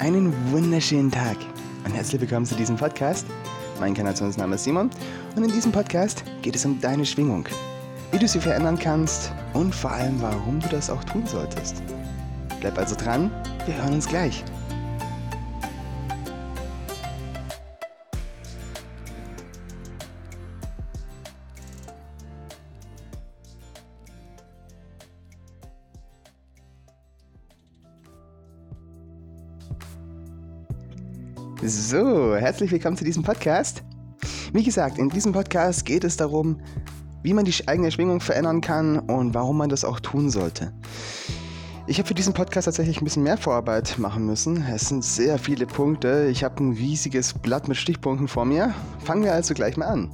Einen wunderschönen Tag und herzlich willkommen zu diesem Podcast. Mein Kanationsname ist Simon und in diesem Podcast geht es um deine Schwingung, wie du sie verändern kannst und vor allem, warum du das auch tun solltest. Bleib also dran, wir hören uns gleich. Herzlich willkommen zu diesem Podcast. Wie gesagt, in diesem Podcast geht es darum, wie man die eigene Schwingung verändern kann und warum man das auch tun sollte. Ich habe für diesen Podcast tatsächlich ein bisschen mehr Vorarbeit machen müssen. Es sind sehr viele Punkte. Ich habe ein riesiges Blatt mit Stichpunkten vor mir. Fangen wir also gleich mal an.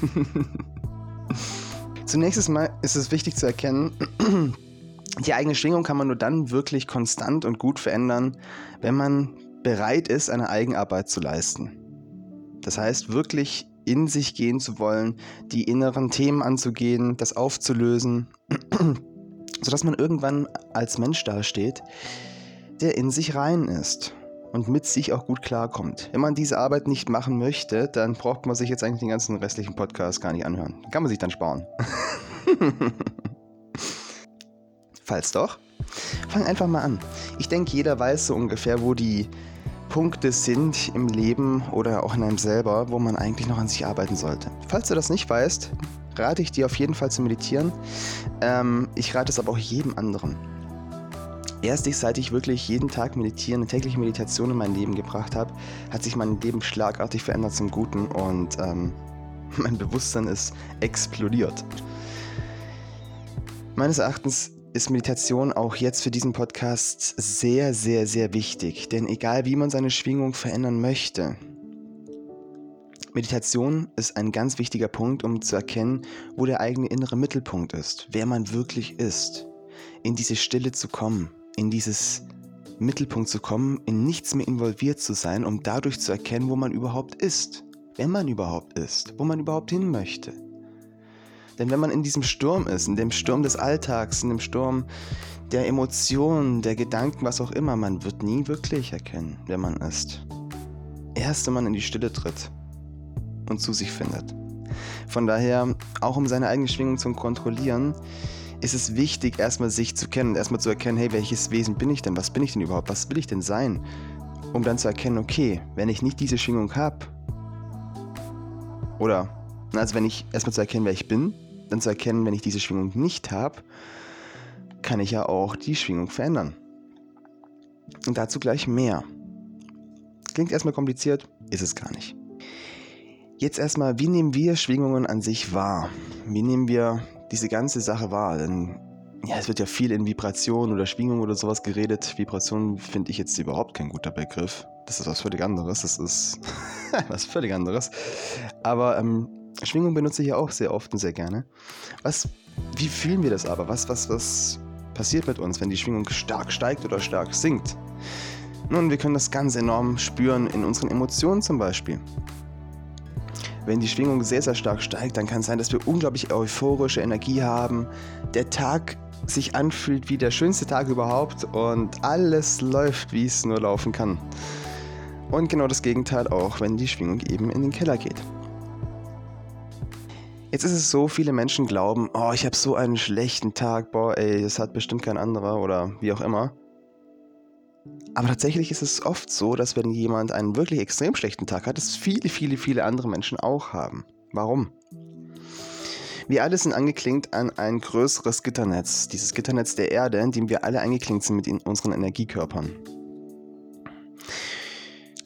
Zunächst mal ist es wichtig zu erkennen, die eigene Schwingung kann man nur dann wirklich konstant und gut verändern, wenn man bereit ist, eine Eigenarbeit zu leisten. Das heißt, wirklich in sich gehen zu wollen, die inneren Themen anzugehen, das aufzulösen, sodass man irgendwann als Mensch dasteht, der in sich rein ist und mit sich auch gut klarkommt. Wenn man diese Arbeit nicht machen möchte, dann braucht man sich jetzt eigentlich den ganzen restlichen Podcast gar nicht anhören. Kann man sich dann sparen. Falls doch, fang einfach mal an. Ich denke, jeder weiß so ungefähr, wo die Punkte sind im Leben oder auch in einem selber, wo man eigentlich noch an sich arbeiten sollte. Falls du das nicht weißt, rate ich dir auf jeden Fall zu meditieren. Ähm, ich rate es aber auch jedem anderen. Erst seit ich wirklich jeden Tag meditieren, eine tägliche Meditation in mein Leben gebracht habe, hat sich mein Leben schlagartig verändert zum Guten und ähm, mein Bewusstsein ist explodiert. Meines Erachtens ist Meditation auch jetzt für diesen Podcast sehr, sehr, sehr wichtig. Denn egal wie man seine Schwingung verändern möchte, Meditation ist ein ganz wichtiger Punkt, um zu erkennen, wo der eigene innere Mittelpunkt ist, wer man wirklich ist. In diese Stille zu kommen, in dieses Mittelpunkt zu kommen, in nichts mehr involviert zu sein, um dadurch zu erkennen, wo man überhaupt ist, wer man überhaupt ist, wo man überhaupt hin möchte. Denn wenn man in diesem Sturm ist, in dem Sturm des Alltags, in dem Sturm der Emotionen, der Gedanken, was auch immer, man wird nie wirklich erkennen, wer man ist. Erst wenn man in die Stille tritt und zu sich findet. Von daher, auch um seine eigene Schwingung zu kontrollieren, ist es wichtig, erstmal sich zu kennen, erstmal zu erkennen, hey, welches Wesen bin ich denn? Was bin ich denn überhaupt? Was will ich denn sein? Um dann zu erkennen, okay, wenn ich nicht diese Schwingung habe, oder, also wenn ich erstmal zu erkennen, wer ich bin, dann zu erkennen, wenn ich diese Schwingung nicht habe, kann ich ja auch die Schwingung verändern. Und dazu gleich mehr. Klingt erstmal kompliziert, ist es gar nicht. Jetzt erstmal, wie nehmen wir Schwingungen an sich wahr? Wie nehmen wir diese ganze Sache wahr? Denn ja, es wird ja viel in Vibration oder Schwingung oder sowas geredet. Vibration finde ich jetzt überhaupt kein guter Begriff. Das ist was völlig anderes. Das ist was völlig anderes. Aber ähm, Schwingung benutze ich ja auch sehr oft und sehr gerne. Was, wie fühlen wir das aber? Was, was, was passiert mit uns, wenn die Schwingung stark steigt oder stark sinkt? Nun, wir können das ganz enorm spüren in unseren Emotionen zum Beispiel. Wenn die Schwingung sehr, sehr stark steigt, dann kann es sein, dass wir unglaublich euphorische Energie haben. Der Tag sich anfühlt wie der schönste Tag überhaupt und alles läuft, wie es nur laufen kann. Und genau das Gegenteil auch, wenn die Schwingung eben in den Keller geht. Jetzt ist es so, viele Menschen glauben, oh, ich habe so einen schlechten Tag, boah, ey, das hat bestimmt kein anderer oder wie auch immer. Aber tatsächlich ist es oft so, dass wenn jemand einen wirklich extrem schlechten Tag hat, es viele, viele, viele andere Menschen auch haben. Warum? Wir alle sind angeklingt an ein größeres Gitternetz, dieses Gitternetz der Erde, in dem wir alle eingeklinkt sind mit unseren Energiekörpern.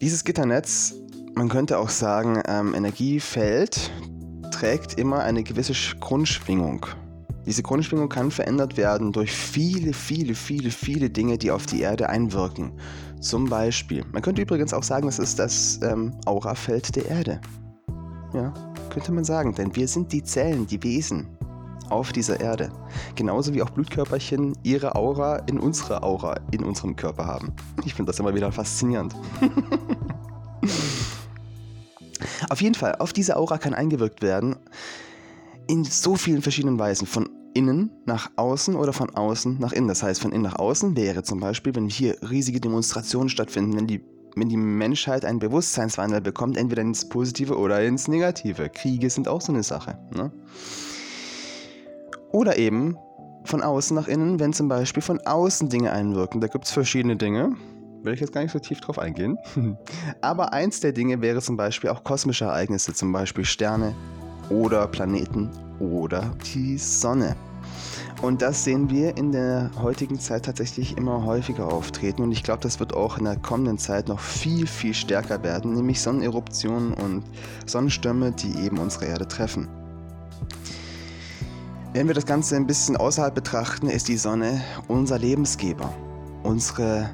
Dieses Gitternetz, man könnte auch sagen, ähm, Energiefeld, trägt immer eine gewisse Grundschwingung. Diese Grundschwingung kann verändert werden durch viele, viele, viele, viele Dinge, die auf die Erde einwirken. Zum Beispiel, man könnte übrigens auch sagen, es ist das ähm, Aurafeld der Erde. Ja, könnte man sagen, denn wir sind die Zellen, die Wesen auf dieser Erde. Genauso wie auch Blutkörperchen ihre Aura in unserer Aura, in unserem Körper haben. Ich finde das immer wieder faszinierend. Auf jeden Fall, auf diese Aura kann eingewirkt werden in so vielen verschiedenen Weisen. Von innen nach außen oder von außen nach innen. Das heißt, von innen nach außen wäre zum Beispiel, wenn hier riesige Demonstrationen stattfinden, wenn die, wenn die Menschheit einen Bewusstseinswandel bekommt, entweder ins Positive oder ins Negative. Kriege sind auch so eine Sache. Ne? Oder eben von außen nach innen, wenn zum Beispiel von außen Dinge einwirken. Da gibt es verschiedene Dinge. Will ich jetzt gar nicht so tief drauf eingehen. Aber eins der Dinge wäre zum Beispiel auch kosmische Ereignisse, zum Beispiel Sterne oder Planeten oder die Sonne. Und das sehen wir in der heutigen Zeit tatsächlich immer häufiger auftreten. Und ich glaube, das wird auch in der kommenden Zeit noch viel, viel stärker werden, nämlich Sonneneruptionen und Sonnenstürme, die eben unsere Erde treffen. Wenn wir das Ganze ein bisschen außerhalb betrachten, ist die Sonne unser Lebensgeber, unsere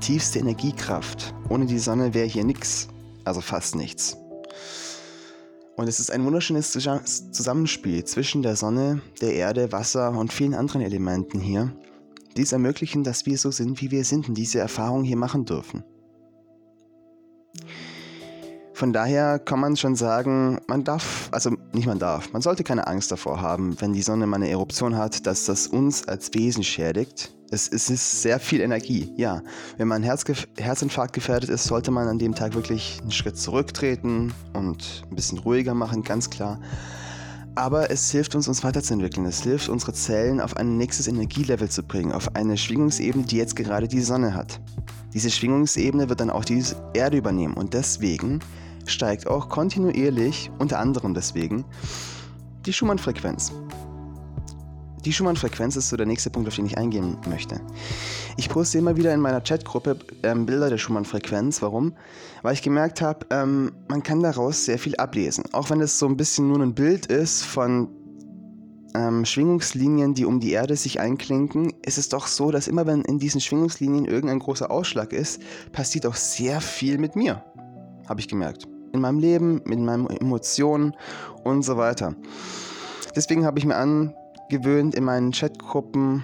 tiefste Energiekraft. Ohne die Sonne wäre hier nichts, also fast nichts. Und es ist ein wunderschönes Zusammenspiel zwischen der Sonne, der Erde, Wasser und vielen anderen Elementen hier, die es ermöglichen, dass wir so sind, wie wir sind und diese Erfahrung hier machen dürfen. Von daher kann man schon sagen, man darf, also nicht man darf, man sollte keine Angst davor haben, wenn die Sonne mal eine Eruption hat, dass das uns als Wesen schädigt. Es, es ist sehr viel Energie, ja. Wenn man Herzgef Herzinfarkt gefährdet ist, sollte man an dem Tag wirklich einen Schritt zurücktreten und ein bisschen ruhiger machen, ganz klar. Aber es hilft uns, uns weiterzuentwickeln. Es hilft, unsere Zellen auf ein nächstes Energielevel zu bringen, auf eine Schwingungsebene, die jetzt gerade die Sonne hat. Diese Schwingungsebene wird dann auch die Erde übernehmen und deswegen steigt auch kontinuierlich, unter anderem deswegen, die Schumann-Frequenz. Die Schumann-Frequenz ist so der nächste Punkt, auf den ich eingehen möchte. Ich poste immer wieder in meiner Chatgruppe ähm, Bilder der Schumann-Frequenz. Warum? Weil ich gemerkt habe, ähm, man kann daraus sehr viel ablesen. Auch wenn es so ein bisschen nur ein Bild ist von ähm, Schwingungslinien, die um die Erde sich einklinken, ist es doch so, dass immer wenn in diesen Schwingungslinien irgendein großer Ausschlag ist, passiert auch sehr viel mit mir. Habe ich gemerkt in meinem Leben, mit meinen Emotionen und so weiter. Deswegen habe ich mir angewöhnt, in meinen Chatgruppen,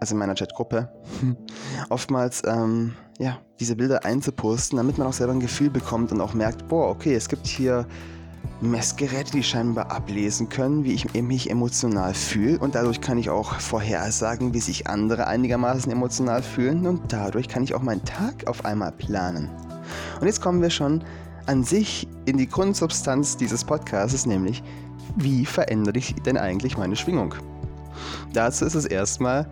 also in meiner Chatgruppe, oftmals ähm, ja, diese Bilder einzuposten, damit man auch selber ein Gefühl bekommt und auch merkt, boah, okay, es gibt hier Messgeräte, die scheinbar ablesen können, wie ich mich emotional fühle und dadurch kann ich auch vorhersagen, wie sich andere einigermaßen emotional fühlen und dadurch kann ich auch meinen Tag auf einmal planen. Und jetzt kommen wir schon an sich in die Grundsubstanz dieses Podcasts, nämlich wie verändere ich denn eigentlich meine Schwingung? Dazu ist es erstmal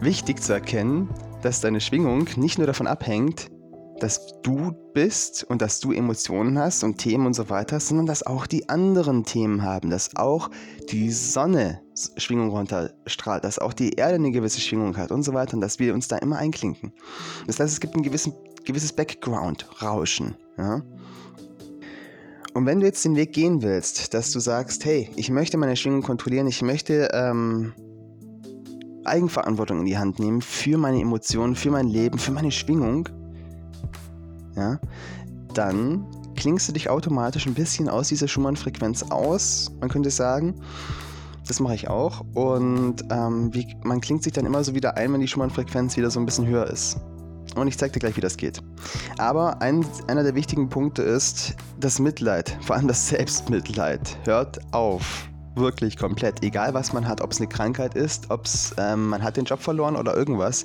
wichtig zu erkennen, dass deine Schwingung nicht nur davon abhängt, dass du bist und dass du Emotionen hast und Themen und so weiter, sondern dass auch die anderen Themen haben, dass auch die Sonne Schwingung runterstrahlt, dass auch die Erde eine gewisse Schwingung hat und so weiter und dass wir uns da immer einklinken. Das heißt, es gibt ein gewisses Background-Rauschen. Ja? Und wenn du jetzt den Weg gehen willst, dass du sagst, hey, ich möchte meine Schwingung kontrollieren, ich möchte ähm, Eigenverantwortung in die Hand nehmen für meine Emotionen, für mein Leben, für meine Schwingung, ja, dann klingst du dich automatisch ein bisschen aus dieser Schumann-Frequenz aus. Man könnte sagen, das mache ich auch. Und ähm, wie, man klingt sich dann immer so wieder ein, wenn die Schumann-Frequenz wieder so ein bisschen höher ist. Und ich zeige dir gleich, wie das geht. Aber ein, einer der wichtigen Punkte ist das Mitleid, vor allem das Selbstmitleid. Hört auf. Wirklich komplett. Egal was man hat, ob es eine Krankheit ist, ob ähm, man hat den Job verloren oder irgendwas.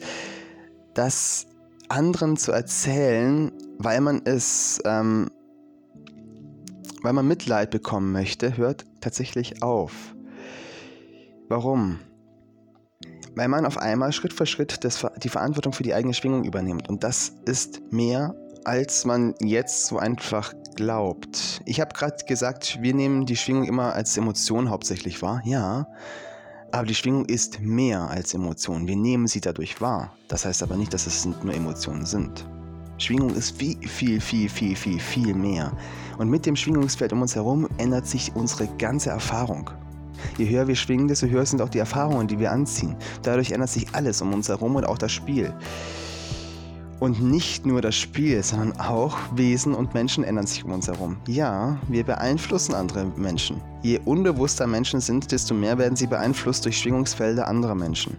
Das anderen zu erzählen, weil man es, ähm, weil man Mitleid bekommen möchte, hört tatsächlich auf. Warum? Weil man auf einmal Schritt für Schritt das, die Verantwortung für die eigene Schwingung übernimmt. Und das ist mehr, als man jetzt so einfach glaubt. Ich habe gerade gesagt, wir nehmen die Schwingung immer als Emotion hauptsächlich wahr. Ja, aber die Schwingung ist mehr als Emotion. Wir nehmen sie dadurch wahr. Das heißt aber nicht, dass es nur Emotionen sind. Schwingung ist viel, viel, viel, viel, viel, viel mehr. Und mit dem Schwingungsfeld um uns herum ändert sich unsere ganze Erfahrung. Je höher wir schwingen, desto höher sind auch die Erfahrungen, die wir anziehen. Dadurch ändert sich alles um uns herum und auch das Spiel. Und nicht nur das Spiel, sondern auch Wesen und Menschen ändern sich um uns herum. Ja, wir beeinflussen andere Menschen. Je unbewusster Menschen sind, desto mehr werden sie beeinflusst durch Schwingungsfelder anderer Menschen.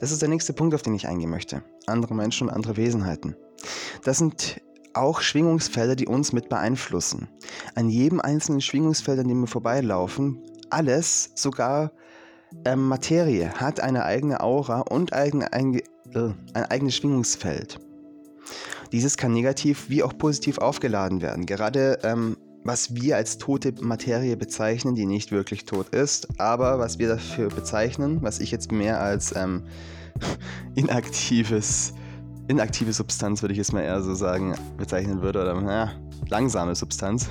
Das ist der nächste Punkt, auf den ich eingehen möchte. Andere Menschen und andere Wesenheiten. Das sind auch Schwingungsfelder, die uns mit beeinflussen. An jedem einzelnen Schwingungsfeld, an dem wir vorbeilaufen, alles, sogar ähm, Materie, hat eine eigene Aura und eigene, ein, äh, ein eigenes Schwingungsfeld. Dieses kann negativ wie auch positiv aufgeladen werden. Gerade ähm, was wir als tote Materie bezeichnen, die nicht wirklich tot ist, aber was wir dafür bezeichnen, was ich jetzt mehr als ähm, inaktives, inaktive Substanz, würde ich jetzt mal eher so sagen, bezeichnen würde, oder naja, langsame Substanz.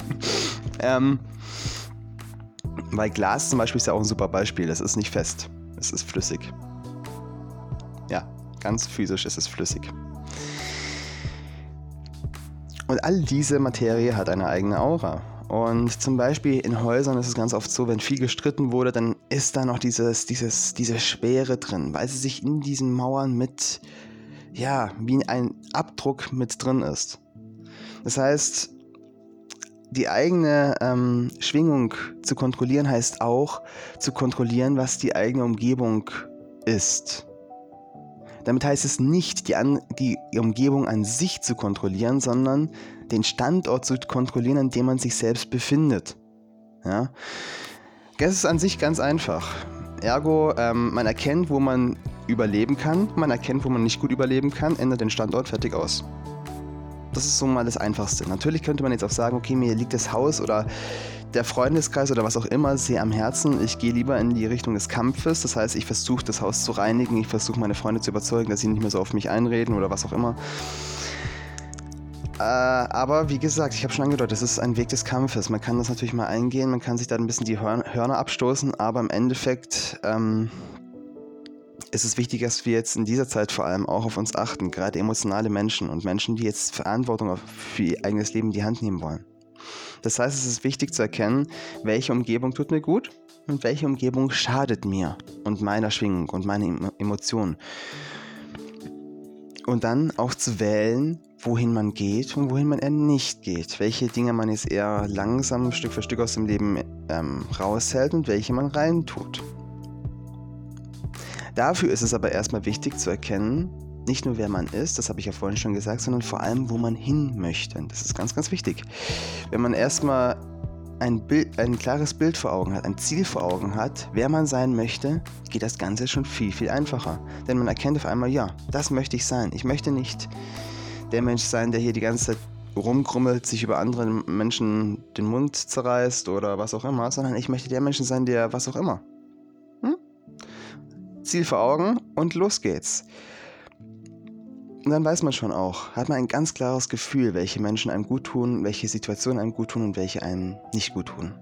ähm, weil Glas zum Beispiel ist ja auch ein super Beispiel. Es ist nicht fest, es ist flüssig. Ja, ganz physisch ist es flüssig. Und all diese Materie hat eine eigene Aura. Und zum Beispiel in Häusern ist es ganz oft so, wenn viel gestritten wurde, dann ist da noch dieses, dieses, diese Schwere drin, weil sie sich in diesen Mauern mit, ja, wie ein Abdruck mit drin ist. Das heißt, die eigene ähm, Schwingung zu kontrollieren heißt auch zu kontrollieren, was die eigene Umgebung ist. Damit heißt es nicht, die, an, die Umgebung an sich zu kontrollieren, sondern den Standort zu kontrollieren, an dem man sich selbst befindet. Ja? Das ist an sich ganz einfach. Ergo, ähm, man erkennt, wo man überleben kann, man erkennt, wo man nicht gut überleben kann, ändert den Standort, fertig aus. Das ist so mal das Einfachste. Natürlich könnte man jetzt auch sagen, okay, mir liegt das Haus oder der Freundeskreis oder was auch immer sehr am Herzen. Ich gehe lieber in die Richtung des Kampfes. Das heißt, ich versuche das Haus zu reinigen. Ich versuche meine Freunde zu überzeugen, dass sie nicht mehr so auf mich einreden oder was auch immer. Äh, aber wie gesagt, ich habe schon angedeutet, das ist ein Weg des Kampfes. Man kann das natürlich mal eingehen, man kann sich da ein bisschen die Hörner abstoßen, aber im Endeffekt ähm, ist es wichtig, dass wir jetzt in dieser Zeit vor allem auch auf uns achten, gerade emotionale Menschen und Menschen, die jetzt Verantwortung für ihr eigenes Leben in die Hand nehmen wollen. Das heißt, es ist wichtig zu erkennen, welche Umgebung tut mir gut und welche Umgebung schadet mir und meiner Schwingung und meinen Emotionen. Und dann auch zu wählen, wohin man geht und wohin man eher nicht geht. Welche Dinge man jetzt eher langsam Stück für Stück aus dem Leben ähm, raushält und welche man reintut. Dafür ist es aber erstmal wichtig zu erkennen, nicht nur wer man ist, das habe ich ja vorhin schon gesagt, sondern vor allem, wo man hin möchte. Das ist ganz, ganz wichtig. Wenn man erstmal ein, Bild, ein klares Bild vor Augen hat, ein Ziel vor Augen hat, wer man sein möchte, geht das Ganze schon viel, viel einfacher. Denn man erkennt auf einmal, ja, das möchte ich sein. Ich möchte nicht der Mensch sein, der hier die ganze Zeit rumkrummelt, sich über andere Menschen den Mund zerreißt oder was auch immer, sondern ich möchte der Mensch sein, der was auch immer. Ziel vor Augen und los geht's. Und dann weiß man schon auch, hat man ein ganz klares Gefühl, welche Menschen einem gut tun, welche Situationen einem gut tun und welche einem nicht gut tun.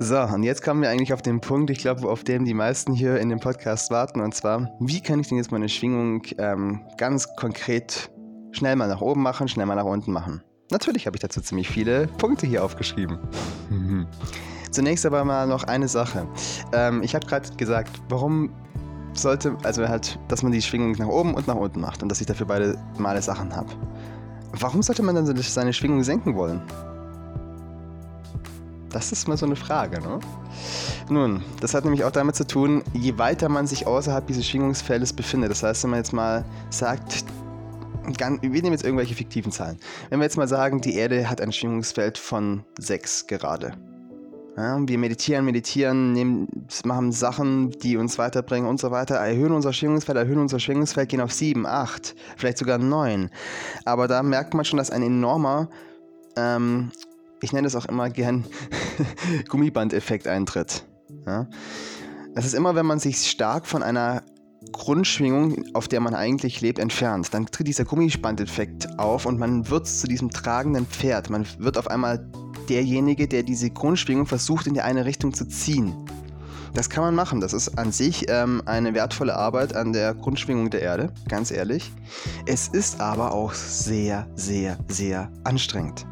So, und jetzt kommen wir eigentlich auf den Punkt, ich glaube, auf den die meisten hier in dem Podcast warten. Und zwar, wie kann ich denn jetzt meine Schwingung ähm, ganz konkret schnell mal nach oben machen, schnell mal nach unten machen? Natürlich habe ich dazu ziemlich viele Punkte hier aufgeschrieben. Zunächst aber mal noch eine Sache. Ähm, ich habe gerade gesagt, warum sollte, also halt, dass man die Schwingung nach oben und nach unten macht und dass ich dafür beide Male Sachen habe. Warum sollte man dann seine Schwingung senken wollen? Das ist mal so eine Frage, ne? Nun, das hat nämlich auch damit zu tun, je weiter man sich außerhalb dieses Schwingungsfeldes befindet. Das heißt, wenn man jetzt mal sagt, wir nehmen jetzt irgendwelche fiktiven Zahlen. Wenn wir jetzt mal sagen, die Erde hat ein Schwingungsfeld von 6 gerade. Ja, wir meditieren, meditieren, nehmen, machen Sachen, die uns weiterbringen und so weiter, erhöhen unser Schwingungsfeld, erhöhen unser Schwingungsfeld, gehen auf 7, 8, vielleicht sogar 9. Aber da merkt man schon, dass ein enormer, ähm, ich nenne es auch immer gern Gummibandeffekt eintritt. Ja? Das ist immer, wenn man sich stark von einer Grundschwingung, auf der man eigentlich lebt, entfernt. Dann tritt dieser Gummibandeffekt auf und man wird zu diesem tragenden Pferd. Man wird auf einmal derjenige, der diese Grundschwingung versucht in die eine Richtung zu ziehen. Das kann man machen. Das ist an sich ähm, eine wertvolle Arbeit an der Grundschwingung der Erde, ganz ehrlich. Es ist aber auch sehr, sehr, sehr anstrengend.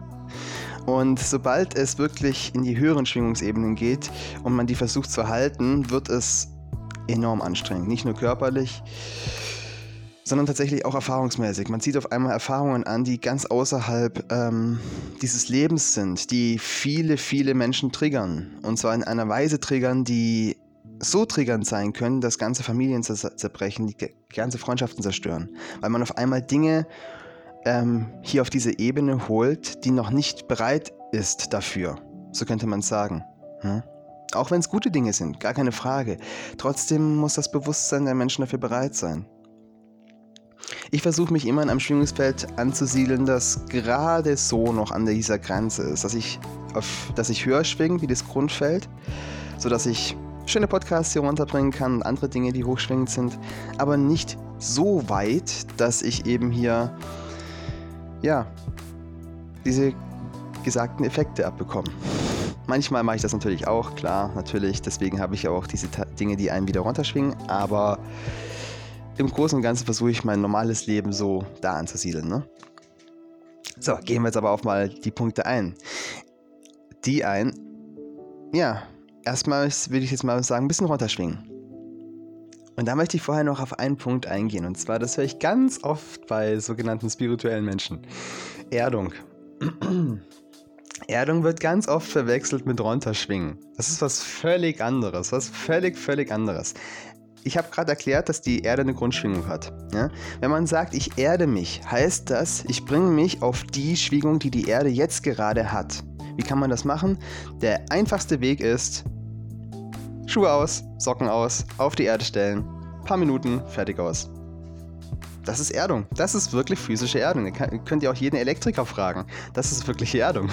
Und sobald es wirklich in die höheren Schwingungsebenen geht und man die versucht zu halten, wird es enorm anstrengend. Nicht nur körperlich, sondern tatsächlich auch erfahrungsmäßig. Man zieht auf einmal Erfahrungen an, die ganz außerhalb ähm, dieses Lebens sind, die viele, viele Menschen triggern. Und zwar in einer Weise triggern, die so triggernd sein können, dass ganze Familien zerbrechen, die ganze Freundschaften zerstören. Weil man auf einmal Dinge ähm, hier auf diese Ebene holt, die noch nicht bereit ist dafür. So könnte man sagen. Hm? Auch wenn es gute Dinge sind, gar keine Frage. Trotzdem muss das Bewusstsein der Menschen dafür bereit sein. Ich versuche mich immer in einem Schwingungsfeld anzusiedeln, das gerade so noch an dieser Grenze ist, dass ich, auf, dass ich höher schwinge wie das Grundfeld, sodass ich schöne Podcasts hier runterbringen kann und andere Dinge, die hochschwingend sind, aber nicht so weit, dass ich eben hier, ja, diese gesagten Effekte abbekomme. Manchmal mache ich das natürlich auch, klar, natürlich. Deswegen habe ich ja auch diese Dinge, die einen wieder runterschwingen. Aber im Großen und Ganzen versuche ich mein normales Leben so da anzusiedeln. Ne? So, gehen wir jetzt aber auf mal die Punkte ein. Die ein, ja, erstmal würde ich jetzt mal sagen, ein bisschen runterschwingen. Und da möchte ich vorher noch auf einen Punkt eingehen. Und zwar, das höre ich ganz oft bei sogenannten spirituellen Menschen. Erdung. Erdung wird ganz oft verwechselt mit runterschwingen. Das ist was völlig anderes, was völlig, völlig anderes. Ich habe gerade erklärt, dass die Erde eine Grundschwingung hat. Ja? Wenn man sagt, ich erde mich, heißt das, ich bringe mich auf die Schwingung, die die Erde jetzt gerade hat. Wie kann man das machen? Der einfachste Weg ist, Schuhe aus, Socken aus, auf die Erde stellen, paar Minuten, fertig aus. Das ist Erdung. Das ist wirklich physische Erdung. Ihr könnt ihr auch jeden Elektriker fragen. Das ist wirklich Erdung.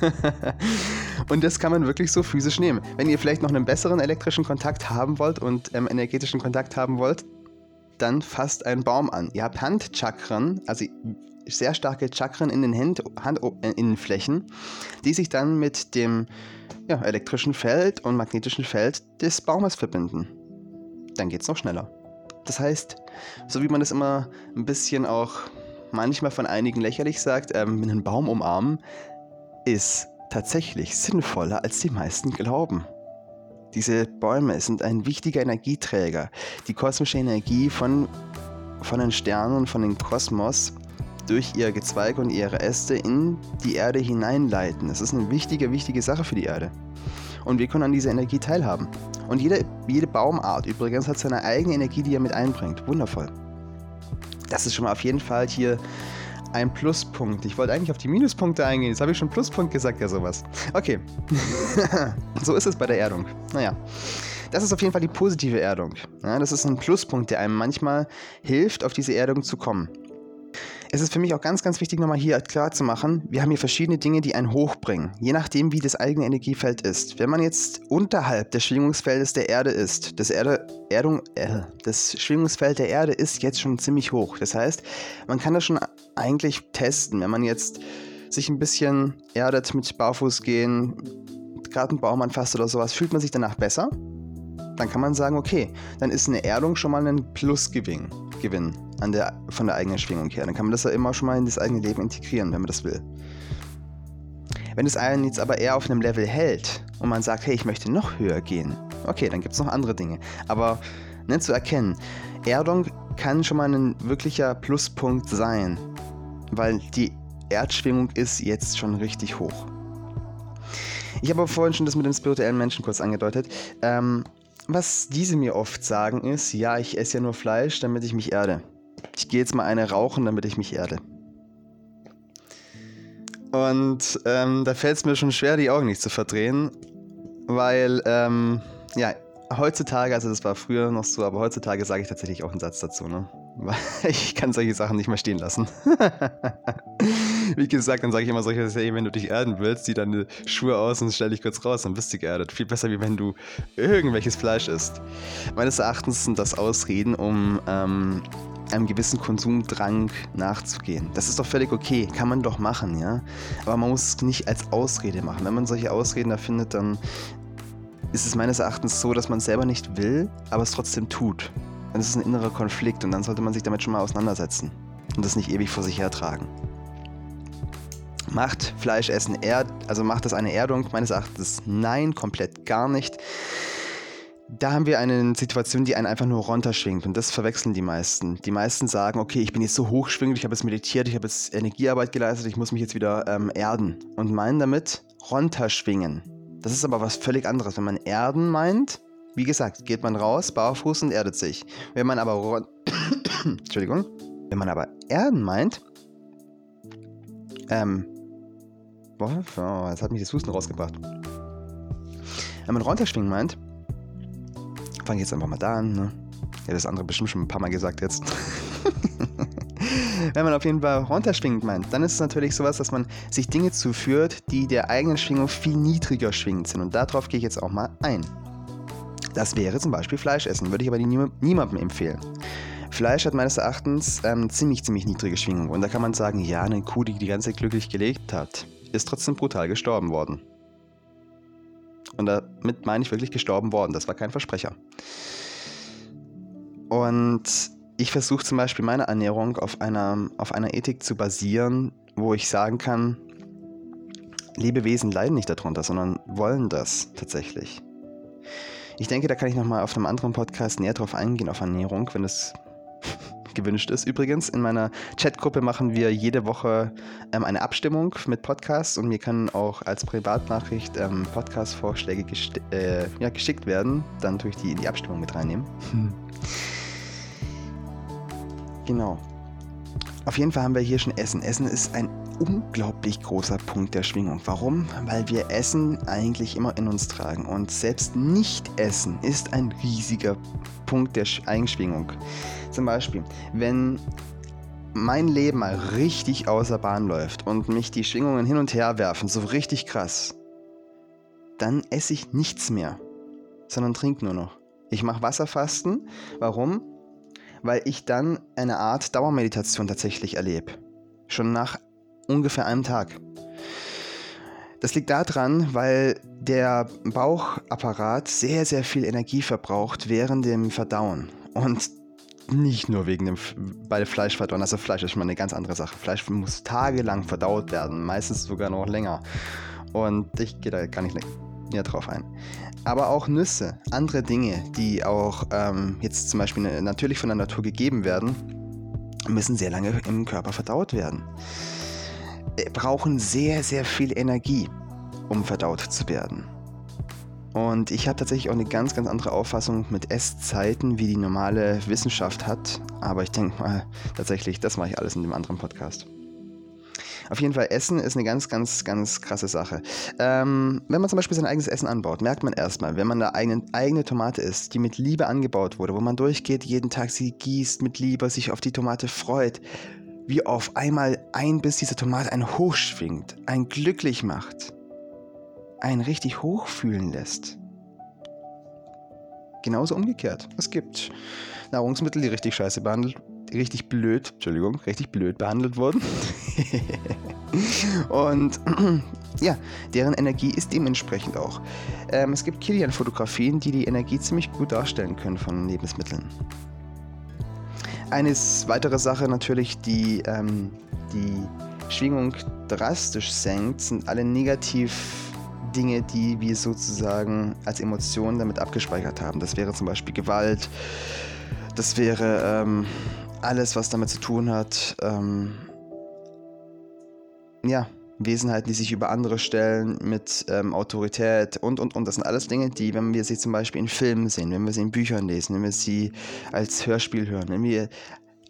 und das kann man wirklich so physisch nehmen. Wenn ihr vielleicht noch einen besseren elektrischen Kontakt haben wollt und ähm, energetischen Kontakt haben wollt, dann fasst einen Baum an. Ihr habt Handchakren, also sehr starke Chakren in den Hand, Handinnenflächen, die sich dann mit dem ja, elektrischen Feld und magnetischen Feld des Baumes verbinden. Dann geht es noch schneller. Das heißt, so wie man das immer ein bisschen auch manchmal von einigen lächerlich sagt, ähm, einen Baum umarmen, ist tatsächlich sinnvoller, als die meisten glauben. Diese Bäume sind ein wichtiger Energieträger. Die kosmische Energie von, von den Sternen von dem Kosmos durch ihr Gezweig und ihre Äste in die Erde hineinleiten. Das ist eine wichtige, wichtige Sache für die Erde. Und wir können an dieser Energie teilhaben. Und jede, jede Baumart übrigens hat seine eigene Energie, die er mit einbringt. Wundervoll. Das ist schon mal auf jeden Fall hier ein Pluspunkt. Ich wollte eigentlich auf die Minuspunkte eingehen. Jetzt habe ich schon Pluspunkt gesagt, ja sowas. Okay. so ist es bei der Erdung. Naja. Das ist auf jeden Fall die positive Erdung. Ja, das ist ein Pluspunkt, der einem manchmal hilft, auf diese Erdung zu kommen es ist für mich auch ganz, ganz wichtig, nochmal hier klar zu machen, wir haben hier verschiedene Dinge, die einen hochbringen, je nachdem, wie das eigene Energiefeld ist. Wenn man jetzt unterhalb des Schwingungsfeldes der Erde ist, das, Erde, Erdung, äh, das Schwingungsfeld der Erde ist jetzt schon ziemlich hoch. Das heißt, man kann das schon eigentlich testen, wenn man jetzt sich ein bisschen erdet mit Barfuß gehen, gerade einen Baum anfasst oder sowas, fühlt man sich danach besser? Dann kann man sagen, okay, dann ist eine Erdung schon mal ein Plusgewinn. Gewinn an der, von der eigenen Schwingung her. Dann kann man das ja immer schon mal in das eigene Leben integrieren, wenn man das will. Wenn es einen jetzt aber eher auf einem Level hält und man sagt, hey, ich möchte noch höher gehen, okay, dann gibt es noch andere Dinge. Aber ne, zu erkennen, Erdung kann schon mal ein wirklicher Pluspunkt sein, weil die Erdschwingung ist jetzt schon richtig hoch. Ich habe vorhin schon das mit dem spirituellen Menschen kurz angedeutet. Ähm, was diese mir oft sagen ist, ja, ich esse ja nur Fleisch, damit ich mich erde. Ich gehe jetzt mal eine rauchen, damit ich mich erde. Und ähm, da fällt es mir schon schwer, die Augen nicht zu verdrehen, weil, ähm, ja, heutzutage, also das war früher noch so, aber heutzutage sage ich tatsächlich auch einen Satz dazu, ne? Weil ich kann solche Sachen nicht mehr stehen lassen. Wie gesagt, dann sage ich immer solche Sachen, wenn du dich erden willst, zieh deine Schuhe aus und stell dich kurz raus, dann bist du geerdet. Viel besser, wie wenn du irgendwelches Fleisch isst. Meines Erachtens sind das Ausreden, um ähm, einem gewissen Konsumdrang nachzugehen. Das ist doch völlig okay, kann man doch machen, ja. Aber man muss es nicht als Ausrede machen. Wenn man solche Ausreden erfindet, dann ist es meines Erachtens so, dass man es selber nicht will, aber es trotzdem tut. Dann ist es ein innerer Konflikt und dann sollte man sich damit schon mal auseinandersetzen und das nicht ewig vor sich hertragen. Macht Fleischessen Erd, also macht das eine Erdung? Meines Erachtens nein, komplett gar nicht. Da haben wir eine Situation, die einen einfach nur runterschwingt und das verwechseln die meisten. Die meisten sagen, okay, ich bin jetzt so hochschwingend, ich habe jetzt meditiert, ich habe jetzt Energiearbeit geleistet, ich muss mich jetzt wieder ähm, erden und meinen damit runterschwingen. Das ist aber was völlig anderes. Wenn man erden meint, wie gesagt, geht man raus, barfuß und erdet sich. Wenn man aber Entschuldigung, wenn man aber erden meint, ähm, boah, oh, jetzt hat mich das Husten rausgebracht. Wenn man runterschwingen meint, fange jetzt einfach mal da an. Ne? Ja, das andere bestimmt schon ein paar Mal gesagt jetzt. Wenn man auf jeden Fall runterschwingend meint, dann ist es natürlich sowas, dass man sich Dinge zuführt, die der eigenen Schwingung viel niedriger schwingend sind. Und darauf gehe ich jetzt auch mal ein. Das wäre zum Beispiel Fleisch essen, würde ich aber niemandem empfehlen. Fleisch hat meines Erachtens ähm, ziemlich, ziemlich niedrige Schwingung. Und da kann man sagen, ja, eine Kuh, die die ganze Zeit glücklich gelebt hat, ist trotzdem brutal gestorben worden. Und damit meine ich wirklich gestorben worden. Das war kein Versprecher. Und ich versuche zum Beispiel meine Ernährung auf einer, auf einer Ethik zu basieren, wo ich sagen kann, Lebewesen leiden nicht darunter, sondern wollen das tatsächlich. Ich denke, da kann ich nochmal auf einem anderen Podcast näher drauf eingehen, auf Ernährung, wenn es gewünscht ist. Übrigens, in meiner Chatgruppe machen wir jede Woche ähm, eine Abstimmung mit Podcasts und mir können auch als Privatnachricht ähm, Podcast-Vorschläge äh, ja, geschickt werden. Dann tue ich die in die Abstimmung mit reinnehmen. Hm. Genau. Auf jeden Fall haben wir hier schon Essen. Essen ist ein unglaublich großer Punkt der Schwingung. Warum? Weil wir Essen eigentlich immer in uns tragen. Und selbst Nicht-Essen ist ein riesiger Punkt der Eigenschwingung. Zum Beispiel, wenn mein Leben mal richtig außer Bahn läuft und mich die Schwingungen hin und her werfen, so richtig krass, dann esse ich nichts mehr, sondern trinke nur noch. Ich mache Wasserfasten. Warum? Weil ich dann eine Art Dauermeditation tatsächlich erlebe. Schon nach ungefähr einem Tag. Das liegt daran, weil der Bauchapparat sehr, sehr viel Energie verbraucht während dem Verdauen. Und nicht nur wegen dem bei Fleischverdauen. Also Fleisch ist schon mal eine ganz andere Sache. Fleisch muss tagelang verdaut werden, meistens sogar noch länger. Und ich gehe da gar nicht näher drauf ein. Aber auch Nüsse, andere Dinge, die auch ähm, jetzt zum Beispiel natürlich von der Natur gegeben werden, müssen sehr lange im Körper verdaut werden. Äh, brauchen sehr, sehr viel Energie, um verdaut zu werden. Und ich habe tatsächlich auch eine ganz, ganz andere Auffassung mit Esszeiten, wie die normale Wissenschaft hat. Aber ich denke mal, tatsächlich, das mache ich alles in dem anderen Podcast. Auf jeden Fall, Essen ist eine ganz, ganz, ganz krasse Sache. Ähm, wenn man zum Beispiel sein eigenes Essen anbaut, merkt man erstmal, wenn man eine eigene, Tomate isst, die mit Liebe angebaut wurde, wo man durchgeht, jeden Tag sie gießt mit Liebe, sich auf die Tomate freut, wie auf einmal ein Biss dieser Tomate einen hochschwingt, einen glücklich macht, einen richtig hochfühlen lässt. Genauso umgekehrt. Es gibt Nahrungsmittel, die richtig scheiße behandelt, richtig blöd, Entschuldigung, richtig blöd behandelt wurden. Und ja, deren Energie ist dementsprechend auch. Ähm, es gibt Kilian-Fotografien, die die Energie ziemlich gut darstellen können von Lebensmitteln. Eine weitere Sache natürlich, die ähm, die Schwingung drastisch senkt, sind alle negativ Dinge, die wir sozusagen als Emotionen damit abgespeichert haben. Das wäre zum Beispiel Gewalt, das wäre ähm, alles, was damit zu tun hat. Ähm, ja, Wesenheiten, die sich über andere stellen mit ähm, Autorität und, und, und. Das sind alles Dinge, die, wenn wir sie zum Beispiel in Filmen sehen, wenn wir sie in Büchern lesen, wenn wir sie als Hörspiel hören, wenn wir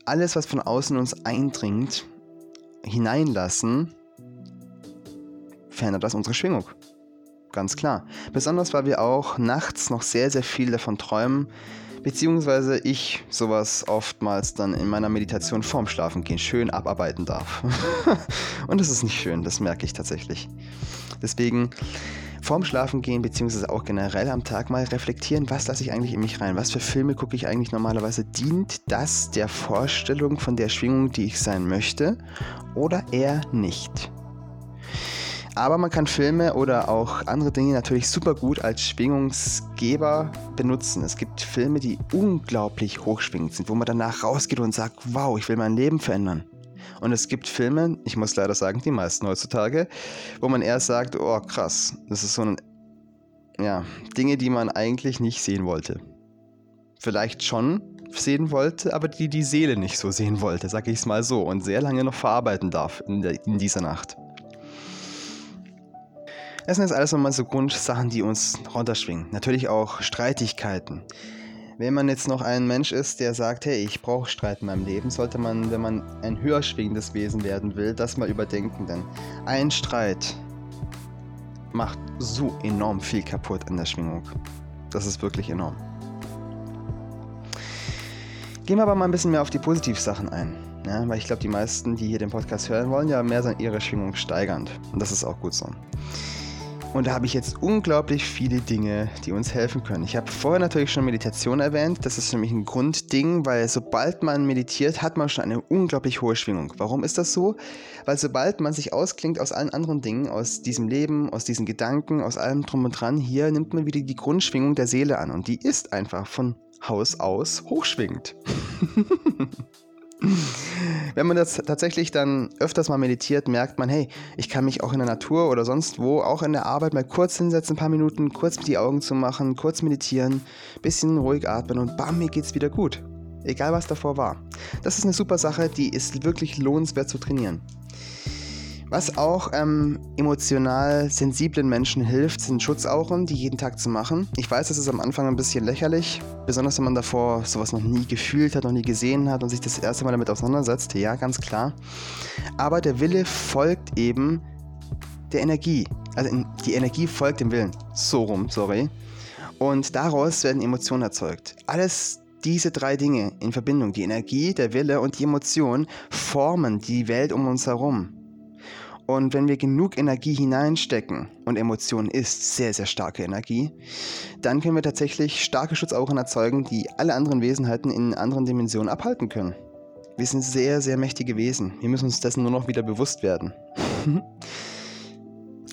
alles, was von außen uns eindringt, hineinlassen, verändert das unsere Schwingung. Ganz klar. Besonders, weil wir auch nachts noch sehr, sehr viel davon träumen, beziehungsweise ich sowas oftmals dann in meiner Meditation vorm Schlafen gehen schön abarbeiten darf. Und das ist nicht schön, das merke ich tatsächlich. Deswegen vorm Schlafen gehen, beziehungsweise auch generell am Tag mal reflektieren, was lasse ich eigentlich in mich rein? Was für Filme gucke ich eigentlich normalerweise? Dient das der Vorstellung von der Schwingung, die ich sein möchte? Oder eher nicht? Aber man kann Filme oder auch andere Dinge natürlich super gut als Schwingungsgeber benutzen. Es gibt Filme, die unglaublich hochschwingend sind, wo man danach rausgeht und sagt, wow, ich will mein Leben verändern. Und es gibt Filme, ich muss leider sagen, die meisten heutzutage, wo man eher sagt, oh krass, das ist so ein, ja, Dinge, die man eigentlich nicht sehen wollte. Vielleicht schon sehen wollte, aber die die Seele nicht so sehen wollte, sag ich es mal so, und sehr lange noch verarbeiten darf in, der, in dieser Nacht. Das sind jetzt alles nochmal so Grundsachen, die uns runterschwingen. Natürlich auch Streitigkeiten. Wenn man jetzt noch ein Mensch ist, der sagt, hey, ich brauche Streit in meinem Leben, sollte man, wenn man ein höher schwingendes Wesen werden will, das mal überdenken. Denn ein Streit macht so enorm viel kaputt in der Schwingung. Das ist wirklich enorm. Gehen wir aber mal ein bisschen mehr auf die Positivsachen ein. Ja, weil ich glaube, die meisten, die hier den Podcast hören, wollen ja mehr ihre Schwingung steigern. Und das ist auch gut so. Und da habe ich jetzt unglaublich viele Dinge, die uns helfen können. Ich habe vorher natürlich schon Meditation erwähnt. Das ist für mich ein Grundding, weil sobald man meditiert, hat man schon eine unglaublich hohe Schwingung. Warum ist das so? Weil sobald man sich ausklingt aus allen anderen Dingen, aus diesem Leben, aus diesen Gedanken, aus allem drum und dran, hier nimmt man wieder die Grundschwingung der Seele an. Und die ist einfach von Haus aus hochschwingend. Wenn man das tatsächlich dann öfters mal meditiert, merkt man, hey, ich kann mich auch in der Natur oder sonst wo, auch in der Arbeit mal kurz hinsetzen, ein paar Minuten, kurz die Augen zu machen, kurz meditieren, bisschen ruhig atmen und bam, mir geht's wieder gut. Egal was davor war. Das ist eine super Sache, die ist wirklich lohnenswert zu trainieren. Was auch ähm, emotional sensiblen Menschen hilft, sind Schutzauren, die jeden Tag zu machen. Ich weiß, das ist am Anfang ein bisschen lächerlich, besonders wenn man davor sowas noch nie gefühlt hat, noch nie gesehen hat und sich das erste Mal damit auseinandersetzt. Ja, ganz klar. Aber der Wille folgt eben der Energie. Also die Energie folgt dem Willen. So rum, sorry. Und daraus werden Emotionen erzeugt. Alles diese drei Dinge in Verbindung, die Energie, der Wille und die Emotion, formen die Welt um uns herum. Und wenn wir genug Energie hineinstecken, und Emotion ist sehr, sehr starke Energie, dann können wir tatsächlich starke Schutzauren erzeugen, die alle anderen Wesenheiten in anderen Dimensionen abhalten können. Wir sind sehr, sehr mächtige Wesen. Wir müssen uns dessen nur noch wieder bewusst werden.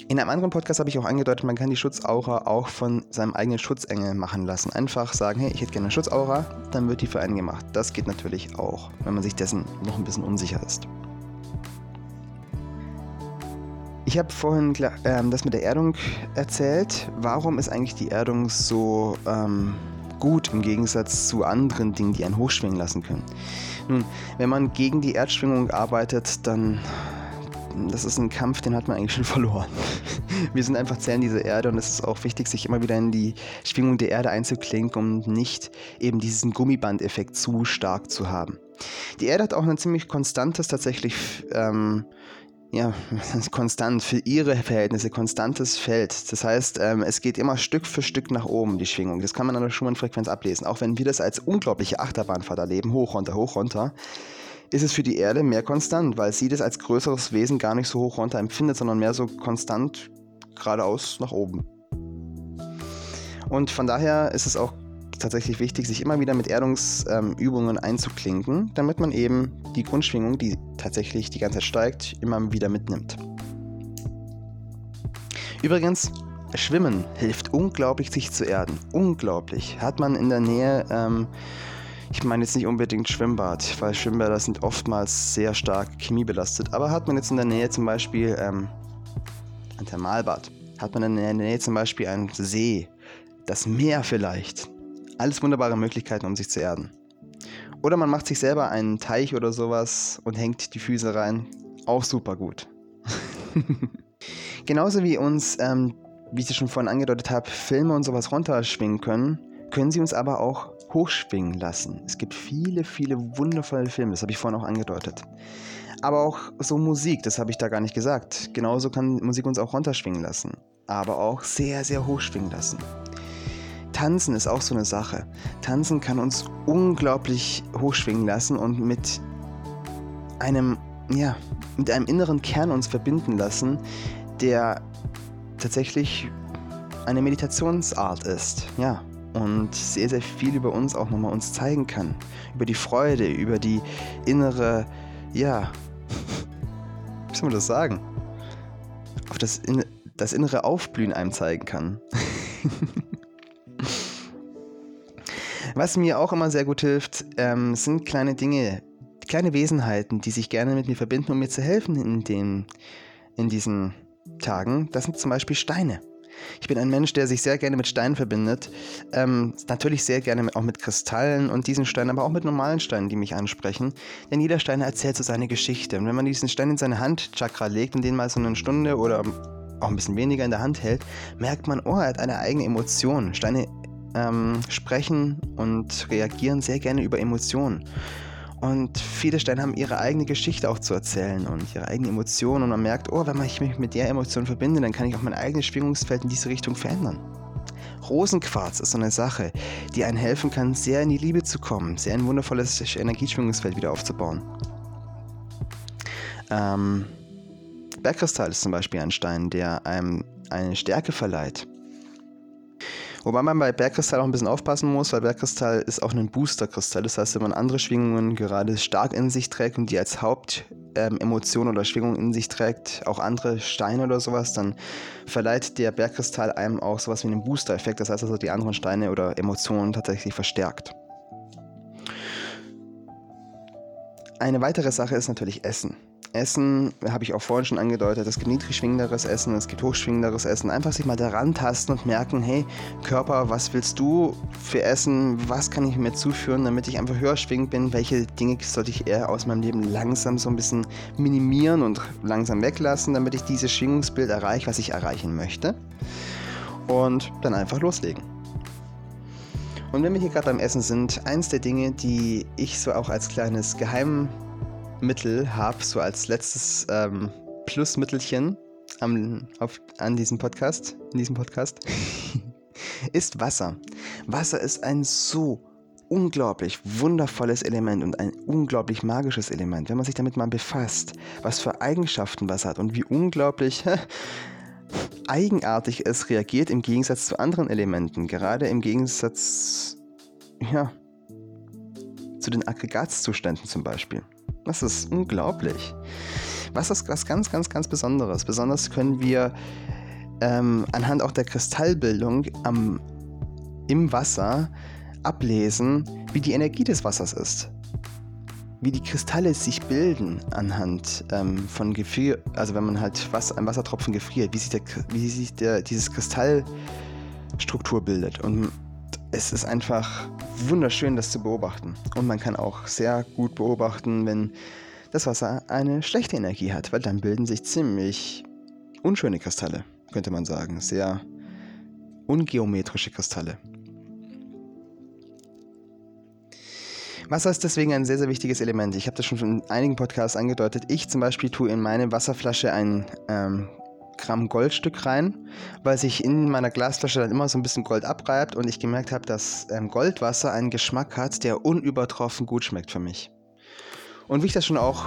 In einem anderen Podcast habe ich auch angedeutet, man kann die Schutzaura auch von seinem eigenen Schutzengel machen lassen. Einfach sagen, hey, ich hätte gerne eine Schutzaura, dann wird die für einen gemacht. Das geht natürlich auch, wenn man sich dessen noch ein bisschen unsicher ist. Ich habe vorhin ähm, das mit der Erdung erzählt. Warum ist eigentlich die Erdung so ähm, gut im Gegensatz zu anderen Dingen, die einen hochschwingen lassen können? Nun, wenn man gegen die Erdschwingung arbeitet, dann das ist ein Kampf, den hat man eigentlich schon verloren. Wir sind einfach Zellen dieser Erde und es ist auch wichtig, sich immer wieder in die Schwingung der Erde einzuklinken, um nicht eben diesen Gummibandeffekt zu stark zu haben. Die Erde hat auch ein ziemlich konstantes tatsächlich ähm, ja, konstant, für ihre Verhältnisse konstantes Feld. Das heißt, ähm, es geht immer Stück für Stück nach oben, die Schwingung. Das kann man an der Schumann-Frequenz ablesen. Auch wenn wir das als unglaubliche Achterbahnfahrt erleben, hoch, runter, hoch, runter, ist es für die Erde mehr konstant, weil sie das als größeres Wesen gar nicht so hoch, runter empfindet, sondern mehr so konstant geradeaus nach oben. Und von daher ist es auch tatsächlich wichtig, sich immer wieder mit Erdungsübungen ähm, einzuklinken, damit man eben die Grundschwingung, die tatsächlich die ganze Zeit steigt, immer wieder mitnimmt. Übrigens, Schwimmen hilft unglaublich, sich zu erden. Unglaublich. Hat man in der Nähe, ähm, ich meine jetzt nicht unbedingt Schwimmbad, weil Schwimmbäder sind oftmals sehr stark chemiebelastet, aber hat man jetzt in der Nähe zum Beispiel ähm, ein Thermalbad, hat man in der Nähe zum Beispiel einen See, das Meer vielleicht, alles wunderbare Möglichkeiten, um sich zu erden. Oder man macht sich selber einen Teich oder sowas und hängt die Füße rein. Auch super gut. Genauso wie uns, ähm, wie ich es schon vorhin angedeutet habe, Filme und sowas runterschwingen können, können sie uns aber auch hochschwingen lassen. Es gibt viele, viele wundervolle Filme, das habe ich vorhin auch angedeutet. Aber auch so Musik, das habe ich da gar nicht gesagt. Genauso kann Musik uns auch runterschwingen lassen, aber auch sehr, sehr hochschwingen lassen. Tanzen ist auch so eine Sache. Tanzen kann uns unglaublich hochschwingen lassen und mit einem, ja, mit einem inneren Kern uns verbinden lassen, der tatsächlich eine Meditationsart ist. Ja, und sehr, sehr viel über uns auch nochmal uns zeigen kann. Über die Freude, über die innere, ja, wie soll man das sagen? Auf das, das innere Aufblühen einem zeigen kann. Was mir auch immer sehr gut hilft, ähm, sind kleine Dinge, kleine Wesenheiten, die sich gerne mit mir verbinden, um mir zu helfen in, den, in diesen Tagen. Das sind zum Beispiel Steine. Ich bin ein Mensch, der sich sehr gerne mit Steinen verbindet. Ähm, natürlich sehr gerne auch mit Kristallen und diesen Steinen, aber auch mit normalen Steinen, die mich ansprechen. Denn jeder Stein erzählt so seine Geschichte. Und wenn man diesen Stein in seine Handchakra legt und den mal so eine Stunde oder auch ein bisschen weniger in der Hand hält, merkt man, oh, er hat eine eigene Emotion. Steine ähm, sprechen und reagieren sehr gerne über Emotionen. Und viele Steine haben ihre eigene Geschichte auch zu erzählen und ihre eigenen Emotionen. Und man merkt, oh, wenn ich mich mit der Emotion verbinde, dann kann ich auch mein eigenes Schwingungsfeld in diese Richtung verändern. Rosenquarz ist so eine Sache, die einen helfen kann, sehr in die Liebe zu kommen, sehr ein wundervolles Energieschwingungsfeld wieder aufzubauen. Ähm, Bergkristall ist zum Beispiel ein Stein, der einem eine Stärke verleiht. Wobei man bei Bergkristall auch ein bisschen aufpassen muss, weil Bergkristall ist auch ein Boosterkristall. Das heißt, wenn man andere Schwingungen gerade stark in sich trägt und die als Hauptemotion ähm, oder Schwingung in sich trägt, auch andere Steine oder sowas, dann verleiht der Bergkristall einem auch sowas wie einen Booster-Effekt. Das heißt also, die anderen Steine oder Emotionen tatsächlich verstärkt. Eine weitere Sache ist natürlich Essen. Essen, habe ich auch vorhin schon angedeutet, es gibt niedrig schwingenderes Essen, es gibt hochschwingenderes Essen. Einfach sich mal daran tasten und merken, hey, Körper, was willst du für Essen? Was kann ich mir zuführen, damit ich einfach höher schwingend bin? Welche Dinge sollte ich eher aus meinem Leben langsam so ein bisschen minimieren und langsam weglassen, damit ich dieses Schwingungsbild erreiche, was ich erreichen möchte? Und dann einfach loslegen. Und wenn wir hier gerade beim Essen sind, eins der Dinge, die ich so auch als kleines Geheim Mittel habe, so als letztes ähm, Plusmittelchen am, auf, an diesem Podcast, in diesem Podcast, ist Wasser. Wasser ist ein so unglaublich wundervolles Element und ein unglaublich magisches Element, wenn man sich damit mal befasst, was für Eigenschaften Wasser hat und wie unglaublich eigenartig es reagiert im Gegensatz zu anderen Elementen, gerade im Gegensatz ja, zu den Aggregatzuständen zum Beispiel. Das ist unglaublich. Was ist was ganz, ganz, ganz Besonderes? Besonders können wir ähm, anhand auch der Kristallbildung am, im Wasser ablesen, wie die Energie des Wassers ist. Wie die Kristalle sich bilden anhand ähm, von Gefrier, also wenn man halt was, ein Wassertropfen gefriert, wie sich, der, wie sich der, dieses Kristallstruktur bildet. Und es ist einfach wunderschön, das zu beobachten. Und man kann auch sehr gut beobachten, wenn das Wasser eine schlechte Energie hat, weil dann bilden sich ziemlich unschöne Kristalle, könnte man sagen. Sehr ungeometrische Kristalle. Wasser ist deswegen ein sehr, sehr wichtiges Element. Ich habe das schon in einigen Podcasts angedeutet. Ich zum Beispiel tue in meine Wasserflasche ein ähm, Gramm Goldstück rein, weil sich in meiner Glasflasche dann immer so ein bisschen Gold abreibt und ich gemerkt habe, dass ähm, Goldwasser einen Geschmack hat, der unübertroffen gut schmeckt für mich. Und wie ich das schon auch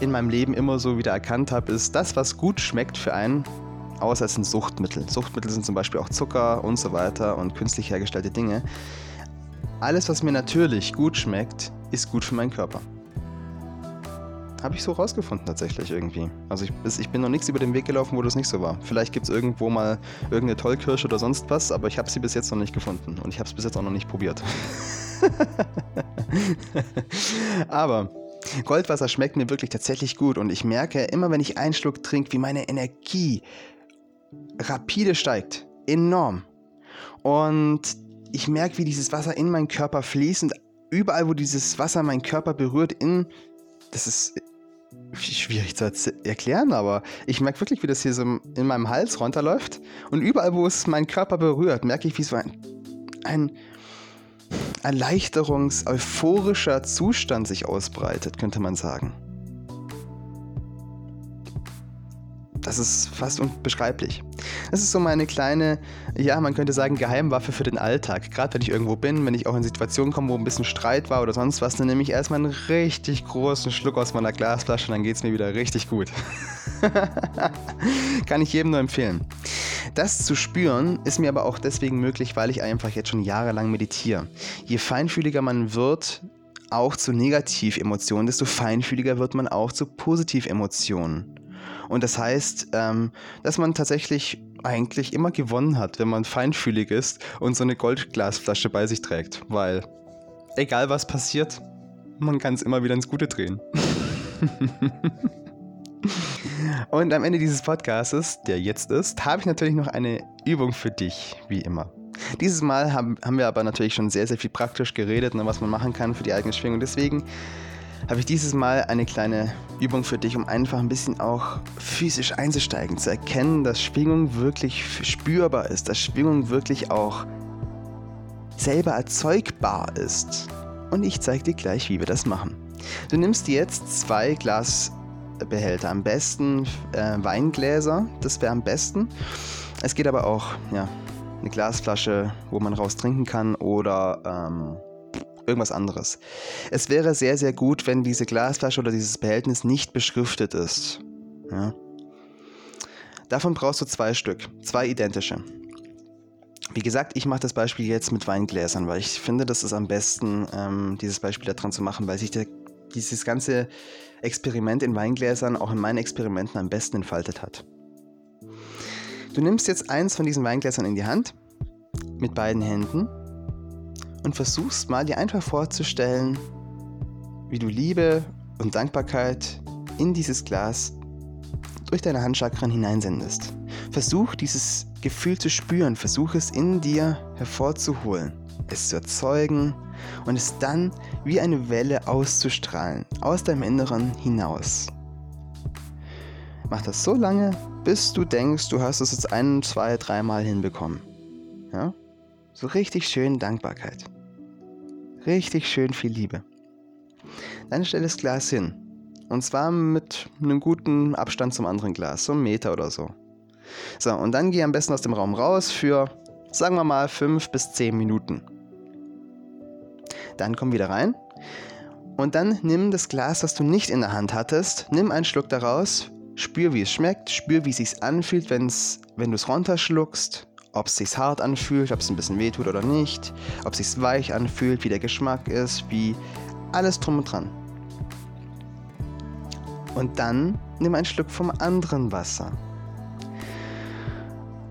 in meinem Leben immer so wieder erkannt habe, ist das, was gut schmeckt für einen, außer es sind Suchtmittel. Suchtmittel sind zum Beispiel auch Zucker und so weiter und künstlich hergestellte Dinge. Alles, was mir natürlich gut schmeckt, ist gut für meinen Körper. Habe ich so rausgefunden tatsächlich irgendwie. Also ich, ich bin noch nichts über den Weg gelaufen, wo das nicht so war. Vielleicht gibt es irgendwo mal irgendeine Tollkirsche oder sonst was, aber ich habe sie bis jetzt noch nicht gefunden. Und ich habe es bis jetzt auch noch nicht probiert. aber Goldwasser schmeckt mir wirklich tatsächlich gut und ich merke immer, wenn ich einen Schluck trinke, wie meine Energie rapide steigt. Enorm. Und ich merke, wie dieses Wasser in meinen Körper fließt und überall, wo dieses Wasser meinen Körper berührt, in das ist schwierig zu erklären, aber ich merke wirklich, wie das hier so in meinem Hals runterläuft. Und überall, wo es meinen Körper berührt, merke ich, wie so ein, ein erleichterungs-euphorischer Zustand sich ausbreitet, könnte man sagen. Das ist fast unbeschreiblich. Das ist so meine kleine, ja, man könnte sagen, Geheimwaffe für den Alltag. Gerade wenn ich irgendwo bin, wenn ich auch in Situationen komme, wo ein bisschen Streit war oder sonst was, dann nehme ich erstmal einen richtig großen Schluck aus meiner Glasflasche und dann geht es mir wieder richtig gut. Kann ich jedem nur empfehlen. Das zu spüren ist mir aber auch deswegen möglich, weil ich einfach jetzt schon jahrelang meditiere. Je feinfühliger man wird, auch zu Negativemotionen, desto feinfühliger wird man auch zu Positivemotionen. Und das heißt, ähm, dass man tatsächlich eigentlich immer gewonnen hat, wenn man feinfühlig ist und so eine Goldglasflasche bei sich trägt. Weil, egal was passiert, man kann es immer wieder ins Gute drehen. und am Ende dieses Podcasts, der jetzt ist, habe ich natürlich noch eine Übung für dich, wie immer. Dieses Mal haben, haben wir aber natürlich schon sehr, sehr viel praktisch geredet, ne, was man machen kann für die eigene Schwingung. Deswegen habe ich dieses Mal eine kleine Übung für dich, um einfach ein bisschen auch physisch einzusteigen, zu erkennen, dass Schwingung wirklich spürbar ist, dass Schwingung wirklich auch selber erzeugbar ist. Und ich zeige dir gleich, wie wir das machen. Du nimmst jetzt zwei Glasbehälter, am besten äh, Weingläser, das wäre am besten. Es geht aber auch, ja, eine Glasflasche, wo man raus trinken kann oder ähm, irgendwas anderes. Es wäre sehr, sehr gut, wenn diese Glasflasche oder dieses Behältnis nicht beschriftet ist. Ja. Davon brauchst du zwei Stück, zwei identische. Wie gesagt, ich mache das Beispiel jetzt mit Weingläsern, weil ich finde, das ist am besten, ähm, dieses Beispiel daran zu machen, weil sich der, dieses ganze Experiment in Weingläsern auch in meinen Experimenten am besten entfaltet hat. Du nimmst jetzt eins von diesen Weingläsern in die Hand, mit beiden Händen, und versuchst mal dir einfach vorzustellen, wie du Liebe und Dankbarkeit in dieses Glas durch deine Handchakren hineinsendest. Versuch dieses Gefühl zu spüren, versuch es in dir hervorzuholen, es zu erzeugen und es dann wie eine Welle auszustrahlen, aus deinem Inneren hinaus. Mach das so lange, bis du denkst, du hast es jetzt ein, zwei, dreimal hinbekommen. Ja? So richtig schön Dankbarkeit. Richtig schön viel Liebe. Dann stell das Glas hin. Und zwar mit einem guten Abstand zum anderen Glas, so einen Meter oder so. So, und dann geh am besten aus dem Raum raus für, sagen wir mal, fünf bis zehn Minuten. Dann komm wieder rein. Und dann nimm das Glas, das du nicht in der Hand hattest, nimm einen Schluck daraus, spür, wie es schmeckt, spür, wie es sich anfühlt, wenn's, wenn du es runterschluckst, ob es sich hart anfühlt, ob es ein bisschen wehtut oder nicht, ob es sich weich anfühlt, wie der Geschmack ist, wie alles drum und dran. Und dann nimm einen Schluck vom anderen Wasser.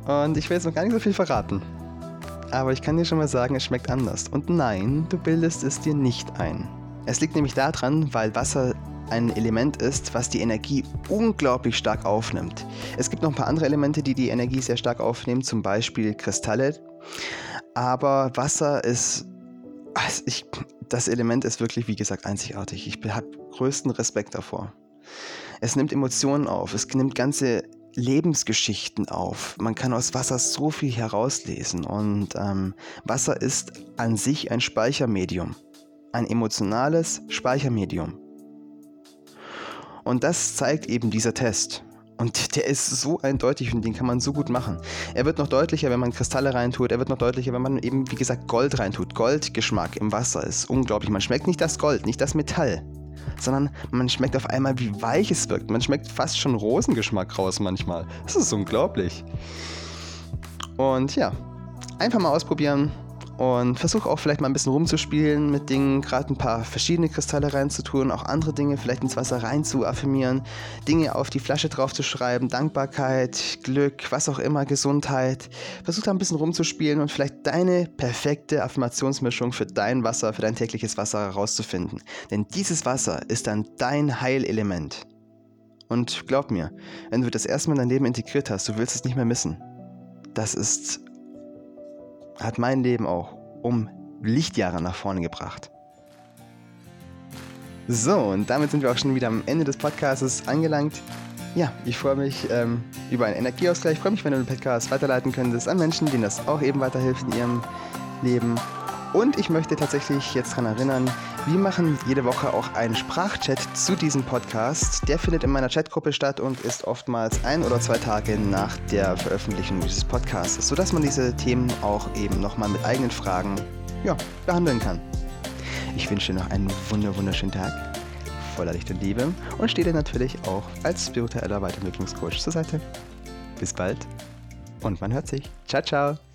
Und ich will jetzt noch gar nicht so viel verraten. Aber ich kann dir schon mal sagen, es schmeckt anders. Und nein, du bildest es dir nicht ein. Es liegt nämlich daran, weil Wasser ein Element ist, was die Energie unglaublich stark aufnimmt. Es gibt noch ein paar andere Elemente, die die Energie sehr stark aufnehmen, zum Beispiel Kristalle. Aber Wasser ist, also ich, das Element ist wirklich, wie gesagt, einzigartig. Ich habe größten Respekt davor. Es nimmt Emotionen auf, es nimmt ganze Lebensgeschichten auf. Man kann aus Wasser so viel herauslesen und ähm, Wasser ist an sich ein Speichermedium, ein emotionales Speichermedium. Und das zeigt eben dieser Test. Und der ist so eindeutig und den kann man so gut machen. Er wird noch deutlicher, wenn man Kristalle reintut. Er wird noch deutlicher, wenn man eben, wie gesagt, Gold reintut. Goldgeschmack im Wasser ist unglaublich. Man schmeckt nicht das Gold, nicht das Metall sondern man schmeckt auf einmal, wie weich es wirkt. Man schmeckt fast schon Rosengeschmack raus manchmal. Das ist unglaublich. Und ja, einfach mal ausprobieren und versuche auch vielleicht mal ein bisschen rumzuspielen mit Dingen, gerade ein paar verschiedene Kristalle reinzutun, auch andere Dinge vielleicht ins Wasser rein zu affirmieren, Dinge auf die Flasche drauf zu schreiben, Dankbarkeit, Glück, was auch immer, Gesundheit. Versuch da ein bisschen rumzuspielen und vielleicht deine perfekte Affirmationsmischung für dein Wasser, für dein tägliches Wasser herauszufinden. Denn dieses Wasser ist dann dein Heilelement. Und glaub mir, wenn du das erstmal in dein Leben integriert hast, du willst es nicht mehr missen. Das ist hat mein Leben auch um Lichtjahre nach vorne gebracht. So, und damit sind wir auch schon wieder am Ende des Podcasts angelangt. Ja, ich freue mich ähm, über einen Energieausgleich. Ich freue mich, wenn du den Podcast weiterleiten könntest an Menschen, denen das auch eben weiterhilft in ihrem Leben. Und ich möchte tatsächlich jetzt daran erinnern, wir machen jede Woche auch einen Sprachchat zu diesem Podcast. Der findet in meiner Chatgruppe statt und ist oftmals ein oder zwei Tage nach der Veröffentlichung dieses Podcasts, sodass man diese Themen auch eben nochmal mit eigenen Fragen ja, behandeln kann. Ich wünsche dir noch einen wunderschönen Tag voller Licht und Liebe und stehe dir natürlich auch als spiritueller Weiterentwicklungscoach zur Seite. Bis bald und man hört sich. Ciao, ciao.